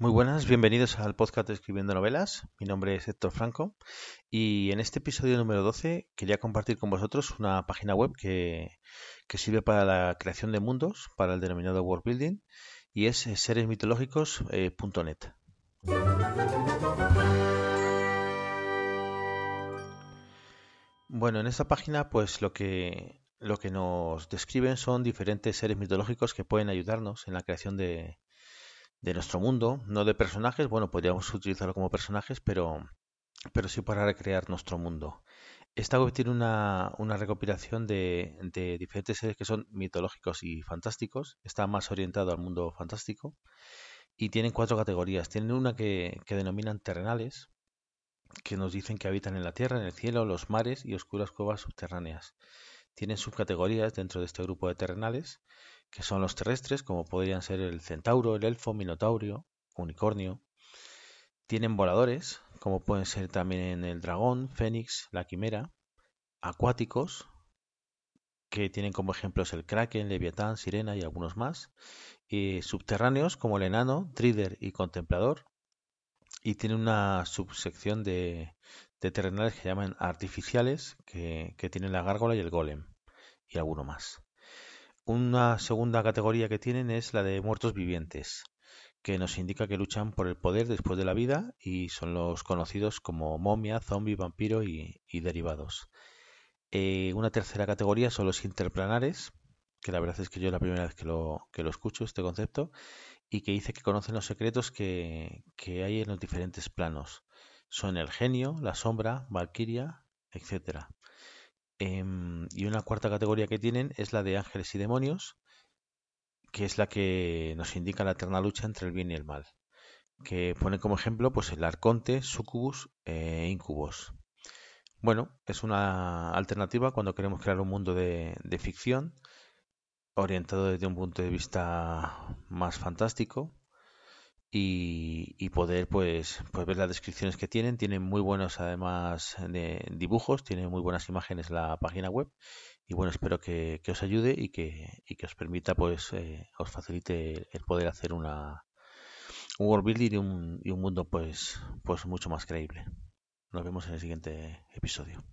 Muy buenas, bienvenidos al podcast Escribiendo Novelas. Mi nombre es Héctor Franco y en este episodio número 12 quería compartir con vosotros una página web que, sirve para la creación de mundos, para el denominado world building y es seresmitológicos.net. Bueno, en esta página pues lo que, lo que nos describen son diferentes seres mitológicos que pueden ayudarnos en la creación de, de nuestro mundo, no de personajes, bueno, podríamos utilizarlo como personajes, pero, pero sí para recrear nuestro mundo. Esta web tiene una, una recopilación de, de, diferentes seres que son mitológicos y fantásticos, está más orientado al mundo fantástico y tienen cuatro categorías. Tienen una que, que denominan terrenales, que nos dicen que habitan en la tierra, en el cielo, los mares y oscuras cuevas subterráneas. Tienen subcategorías dentro de este grupo de terrenales que son los terrestres, como podrían ser el centauro, el elfo, minotaurio, unicornio. Tienen voladores, como pueden ser también el dragón, fénix, la quimera. Acuáticos, que tienen como ejemplos el kraken, leviatán, sirena y algunos más. Y subterráneos, como el enano, trider y contemplador. Y tienen una subsección de, terrenales que llaman artificiales, que tienen la gárgola y el golem, y alguno más. Una segunda categoría que tienen es la de muertos vivientes, que nos indica que luchan por el poder después de la vida y son los conocidos como momia, zombie, vampiro y, derivados. Eh, una tercera categoría son los interplanares, que la verdad es que yo es la primera vez que lo, que lo escucho, este concepto, y que dice que conocen los secretos que, que hay en los diferentes planos. Son el genio, la sombra, valquiria, etcétera. Em, y una cuarta categoría que tienen es la de ángeles y demonios, que es la que nos indica la eterna lucha entre el bien y el mal. Que pone como ejemplo pues el arconte, sucubus e incubus. Bueno, es una alternativa cuando queremos crear un mundo de ficción orientado desde un punto de vista más fantástico y, poder pues, pues ver las descripciones que tienen. Tienen muy buenos además de dibujos, tienen muy buenas imágenes la página web y bueno, espero que, os ayude y que, y que os permita pues eh, os facilite el poder hacer una un world building y un, y un mundo pues pues mucho más creíble. Nos vemos en el siguiente episodio.